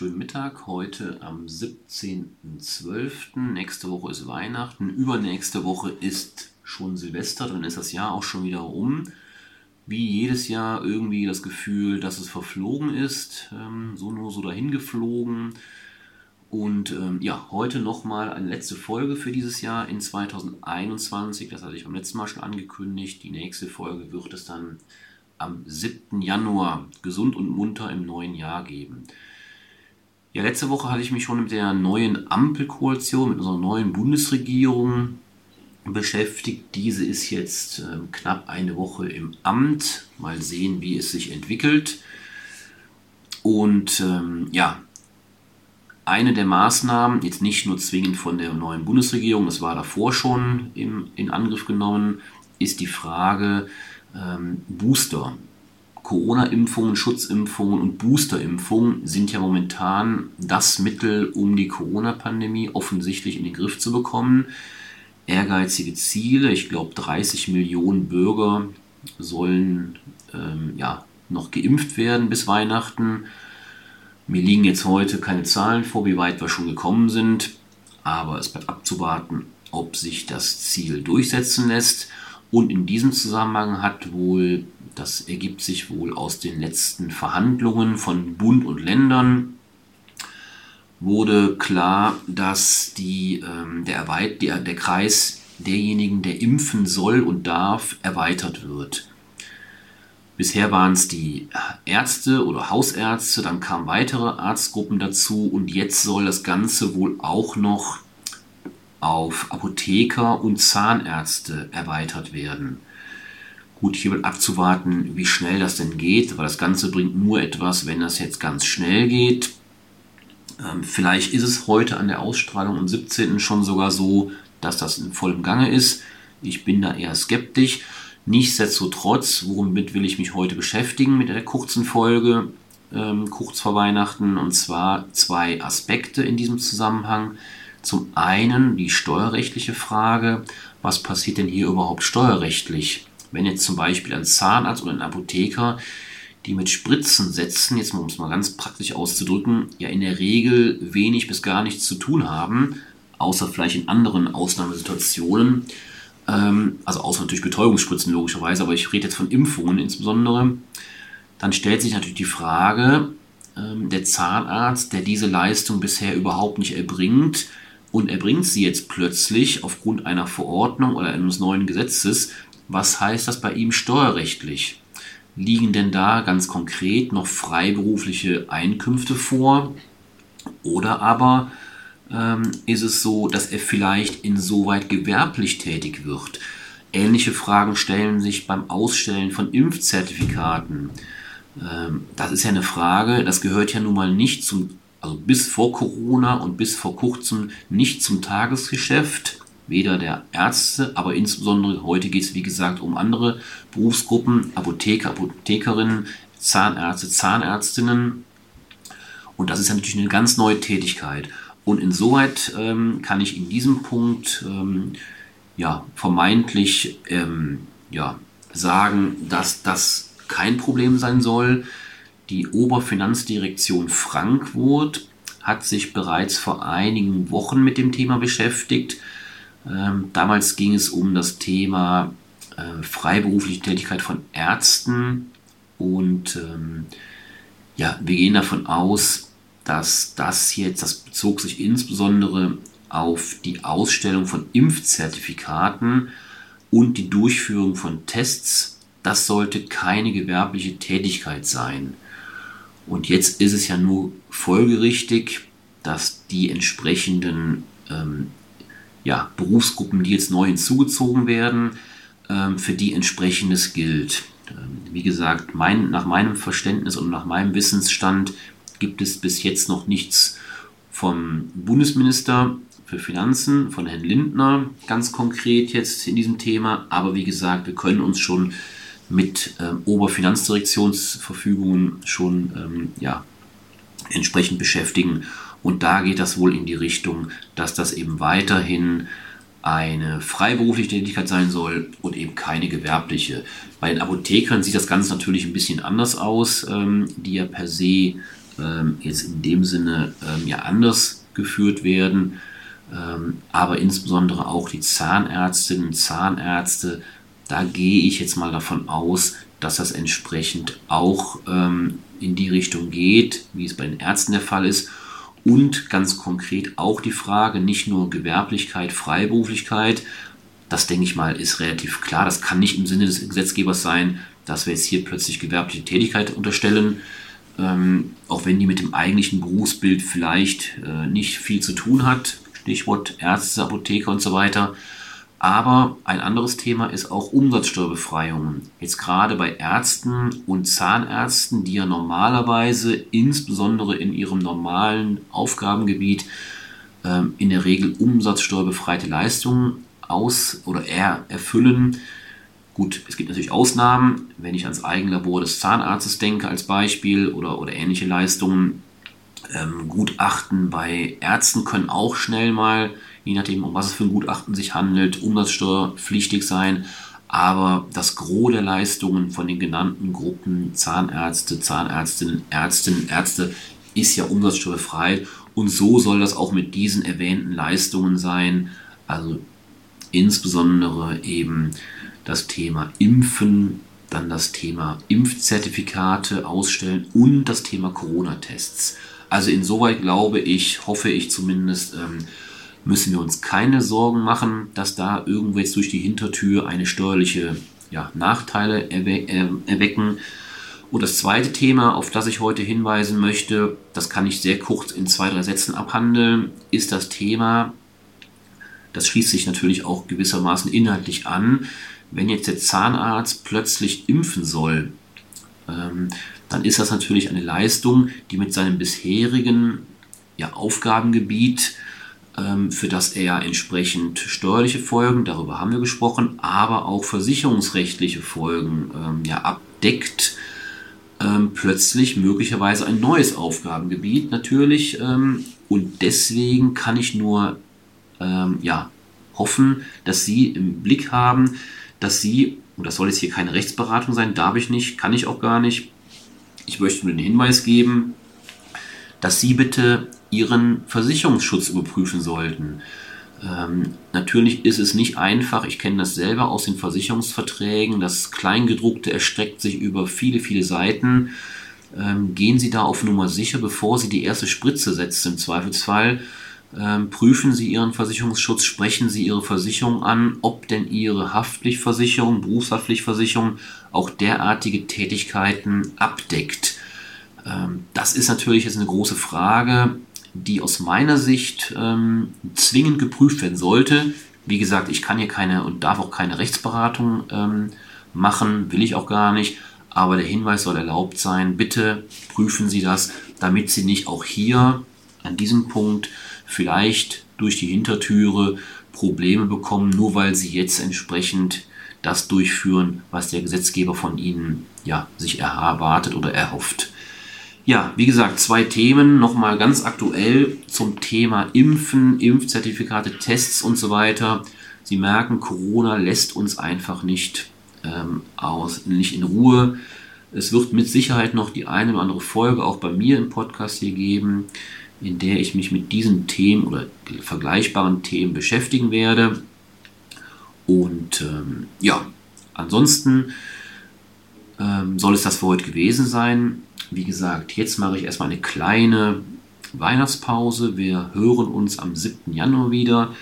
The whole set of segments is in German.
Schönen Mittag. Heute am 17.12. Nächste Woche ist Weihnachten. Übernächste Woche ist schon Silvester. Dann ist das Jahr auch schon wieder um. Wie jedes Jahr irgendwie das Gefühl, dass es verflogen ist. Ähm, so nur so dahin geflogen. Und ähm, ja, heute nochmal eine letzte Folge für dieses Jahr in 2021. Das hatte ich beim letzten Mal schon angekündigt. Die nächste Folge wird es dann am 7. Januar gesund und munter im neuen Jahr geben. Ja, letzte Woche hatte ich mich schon mit der neuen Ampelkoalition, mit unserer neuen Bundesregierung beschäftigt. Diese ist jetzt äh, knapp eine Woche im Amt. Mal sehen, wie es sich entwickelt. Und ähm, ja, eine der Maßnahmen, jetzt nicht nur zwingend von der neuen Bundesregierung, das war davor schon im, in Angriff genommen, ist die Frage, ähm, Booster. Corona-Impfungen, Schutzimpfungen und Boosterimpfungen sind ja momentan das Mittel, um die Corona-Pandemie offensichtlich in den Griff zu bekommen. Ehrgeizige Ziele, ich glaube 30 Millionen Bürger sollen ähm, ja, noch geimpft werden bis Weihnachten. Mir liegen jetzt heute keine Zahlen vor, wie weit wir schon gekommen sind, aber es bleibt abzuwarten, ob sich das Ziel durchsetzen lässt. Und in diesem Zusammenhang hat wohl, das ergibt sich wohl aus den letzten Verhandlungen von Bund und Ländern, wurde klar, dass die, ähm, der, Erweit der, der Kreis derjenigen, der impfen soll und darf, erweitert wird. Bisher waren es die Ärzte oder Hausärzte, dann kamen weitere Arztgruppen dazu und jetzt soll das Ganze wohl auch noch auf Apotheker und Zahnärzte erweitert werden. Gut, hier abzuwarten, wie schnell das denn geht, weil das Ganze bringt nur etwas, wenn das jetzt ganz schnell geht. Ähm, vielleicht ist es heute an der Ausstrahlung am 17. schon sogar so, dass das in vollem Gange ist. Ich bin da eher skeptisch. Nichtsdestotrotz, womit will ich mich heute beschäftigen mit der kurzen Folge, ähm, kurz vor Weihnachten, und zwar zwei Aspekte in diesem Zusammenhang. Zum einen die steuerrechtliche Frage, was passiert denn hier überhaupt steuerrechtlich? Wenn jetzt zum Beispiel ein Zahnarzt oder ein Apotheker, die mit Spritzen setzen, jetzt um es mal ganz praktisch auszudrücken, ja in der Regel wenig bis gar nichts zu tun haben, außer vielleicht in anderen Ausnahmesituationen, ähm, also außer natürlich Betäubungsspritzen logischerweise, aber ich rede jetzt von Impfungen insbesondere, dann stellt sich natürlich die Frage, ähm, der Zahnarzt, der diese Leistung bisher überhaupt nicht erbringt, und erbringt sie jetzt plötzlich aufgrund einer Verordnung oder eines neuen Gesetzes. Was heißt das bei ihm steuerrechtlich? Liegen denn da ganz konkret noch freiberufliche Einkünfte vor? Oder aber ähm, ist es so, dass er vielleicht insoweit gewerblich tätig wird? Ähnliche Fragen stellen sich beim Ausstellen von Impfzertifikaten. Ähm, das ist ja eine Frage, das gehört ja nun mal nicht zum also bis vor Corona und bis vor kurzem nicht zum Tagesgeschäft, weder der Ärzte, aber insbesondere heute geht es wie gesagt um andere Berufsgruppen, Apotheker, Apothekerinnen, Zahnärzte, Zahnärztinnen. Und das ist natürlich eine ganz neue Tätigkeit. Und insoweit ähm, kann ich in diesem Punkt ähm, ja, vermeintlich ähm, ja, sagen, dass das kein Problem sein soll. Die Oberfinanzdirektion Frankfurt hat sich bereits vor einigen Wochen mit dem Thema beschäftigt. Ähm, damals ging es um das Thema äh, freiberufliche Tätigkeit von Ärzten und ähm, ja, wir gehen davon aus, dass das jetzt, das bezog sich insbesondere auf die Ausstellung von Impfzertifikaten und die Durchführung von Tests. Das sollte keine gewerbliche Tätigkeit sein. Und jetzt ist es ja nur folgerichtig, dass die entsprechenden ähm, ja, Berufsgruppen, die jetzt neu hinzugezogen werden, ähm, für die entsprechendes gilt. Ähm, wie gesagt, mein, nach meinem Verständnis und nach meinem Wissensstand gibt es bis jetzt noch nichts vom Bundesminister für Finanzen, von Herrn Lindner, ganz konkret jetzt in diesem Thema. Aber wie gesagt, wir können uns schon mit ähm, Oberfinanzdirektionsverfügungen schon ähm, ja, entsprechend beschäftigen. Und da geht das wohl in die Richtung, dass das eben weiterhin eine freiberufliche Tätigkeit sein soll und eben keine gewerbliche. Bei den Apothekern sieht das Ganze natürlich ein bisschen anders aus, ähm, die ja per se ähm, jetzt in dem Sinne ähm, ja anders geführt werden. Ähm, aber insbesondere auch die Zahnärztinnen und Zahnärzte, da gehe ich jetzt mal davon aus, dass das entsprechend auch ähm, in die Richtung geht, wie es bei den Ärzten der Fall ist. Und ganz konkret auch die Frage, nicht nur Gewerblichkeit, Freiberuflichkeit, das denke ich mal ist relativ klar. Das kann nicht im Sinne des Gesetzgebers sein, dass wir jetzt hier plötzlich gewerbliche Tätigkeit unterstellen, ähm, auch wenn die mit dem eigentlichen Berufsbild vielleicht äh, nicht viel zu tun hat. Stichwort Ärzte, Apotheker und so weiter. Aber ein anderes Thema ist auch Umsatzsteuerbefreiungen. Jetzt gerade bei Ärzten und Zahnärzten, die ja normalerweise insbesondere in ihrem normalen Aufgabengebiet ähm, in der Regel umsatzsteuerbefreite Leistungen aus oder er erfüllen. Gut, es gibt natürlich Ausnahmen, wenn ich ans Eigenlabor des Zahnarztes denke als Beispiel oder, oder ähnliche Leistungen. Ähm, Gutachten bei Ärzten können auch schnell mal je nachdem, um was es für ein Gutachten sich handelt, umsatzsteuerpflichtig sein. Aber das Gros der Leistungen von den genannten Gruppen Zahnärzte, Zahnärztinnen, Ärztinnen, Ärzte ist ja umsatzsteuerfrei. Und so soll das auch mit diesen erwähnten Leistungen sein. Also insbesondere eben das Thema Impfen, dann das Thema Impfzertifikate ausstellen und das Thema Corona-Tests. Also insoweit glaube ich, hoffe ich zumindest, ähm, müssen wir uns keine Sorgen machen, dass da irgendwo jetzt durch die Hintertür eine steuerliche ja, Nachteile erwe äh, erwecken. Und das zweite Thema, auf das ich heute hinweisen möchte, das kann ich sehr kurz in zwei, drei Sätzen abhandeln, ist das Thema, das schließt sich natürlich auch gewissermaßen inhaltlich an, wenn jetzt der Zahnarzt plötzlich impfen soll, ähm, dann ist das natürlich eine Leistung, die mit seinem bisherigen ja, Aufgabengebiet für das er entsprechend steuerliche Folgen, darüber haben wir gesprochen, aber auch versicherungsrechtliche Folgen ähm, ja, abdeckt, ähm, plötzlich möglicherweise ein neues Aufgabengebiet natürlich. Ähm, und deswegen kann ich nur ähm, ja, hoffen, dass Sie im Blick haben, dass Sie, und das soll jetzt hier keine Rechtsberatung sein, darf ich nicht, kann ich auch gar nicht, ich möchte nur den Hinweis geben, dass Sie bitte ihren Versicherungsschutz überprüfen sollten. Ähm, natürlich ist es nicht einfach, ich kenne das selber aus den Versicherungsverträgen, das Kleingedruckte erstreckt sich über viele, viele Seiten. Ähm, gehen Sie da auf Nummer sicher, bevor Sie die erste Spritze setzen im Zweifelsfall. Ähm, prüfen Sie Ihren Versicherungsschutz, sprechen Sie Ihre Versicherung an, ob denn Ihre Haftpflichtversicherung, Berufshaftpflichtversicherung auch derartige Tätigkeiten abdeckt. Ähm, das ist natürlich jetzt eine große Frage die aus meiner Sicht ähm, zwingend geprüft werden sollte. Wie gesagt, ich kann hier keine und darf auch keine Rechtsberatung ähm, machen, will ich auch gar nicht. Aber der Hinweis soll erlaubt sein. Bitte prüfen Sie das, damit Sie nicht auch hier an diesem Punkt vielleicht durch die Hintertüre Probleme bekommen, nur weil Sie jetzt entsprechend das durchführen, was der Gesetzgeber von Ihnen ja, sich erwartet oder erhofft. Ja, wie gesagt, zwei Themen nochmal ganz aktuell zum Thema Impfen, Impfzertifikate, Tests und so weiter. Sie merken, Corona lässt uns einfach nicht ähm, aus, nicht in Ruhe. Es wird mit Sicherheit noch die eine oder andere Folge auch bei mir im Podcast hier geben, in der ich mich mit diesen Themen oder vergleichbaren Themen beschäftigen werde. Und ähm, ja, ansonsten ähm, soll es das für heute gewesen sein. Wie gesagt, jetzt mache ich erstmal eine kleine Weihnachtspause. Wir hören uns am 7. Januar wieder.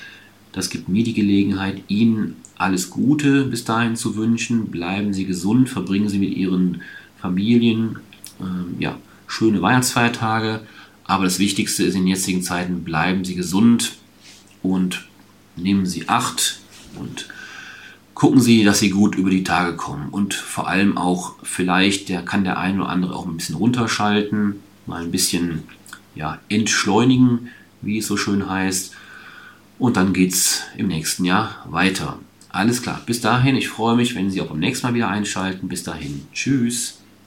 Das gibt mir die Gelegenheit, Ihnen alles Gute bis dahin zu wünschen. Bleiben Sie gesund, verbringen Sie mit Ihren Familien ähm, ja, schöne Weihnachtsfeiertage. Aber das Wichtigste ist in jetzigen Zeiten, bleiben Sie gesund und nehmen Sie Acht und gucken Sie, dass Sie gut über die Tage kommen und vor allem auch vielleicht, der kann der eine oder andere auch ein bisschen runterschalten, mal ein bisschen ja, entschleunigen, wie es so schön heißt. Und dann geht es im nächsten Jahr weiter. Alles klar, bis dahin, ich freue mich, wenn Sie auch beim nächsten Mal wieder einschalten. Bis dahin, tschüss.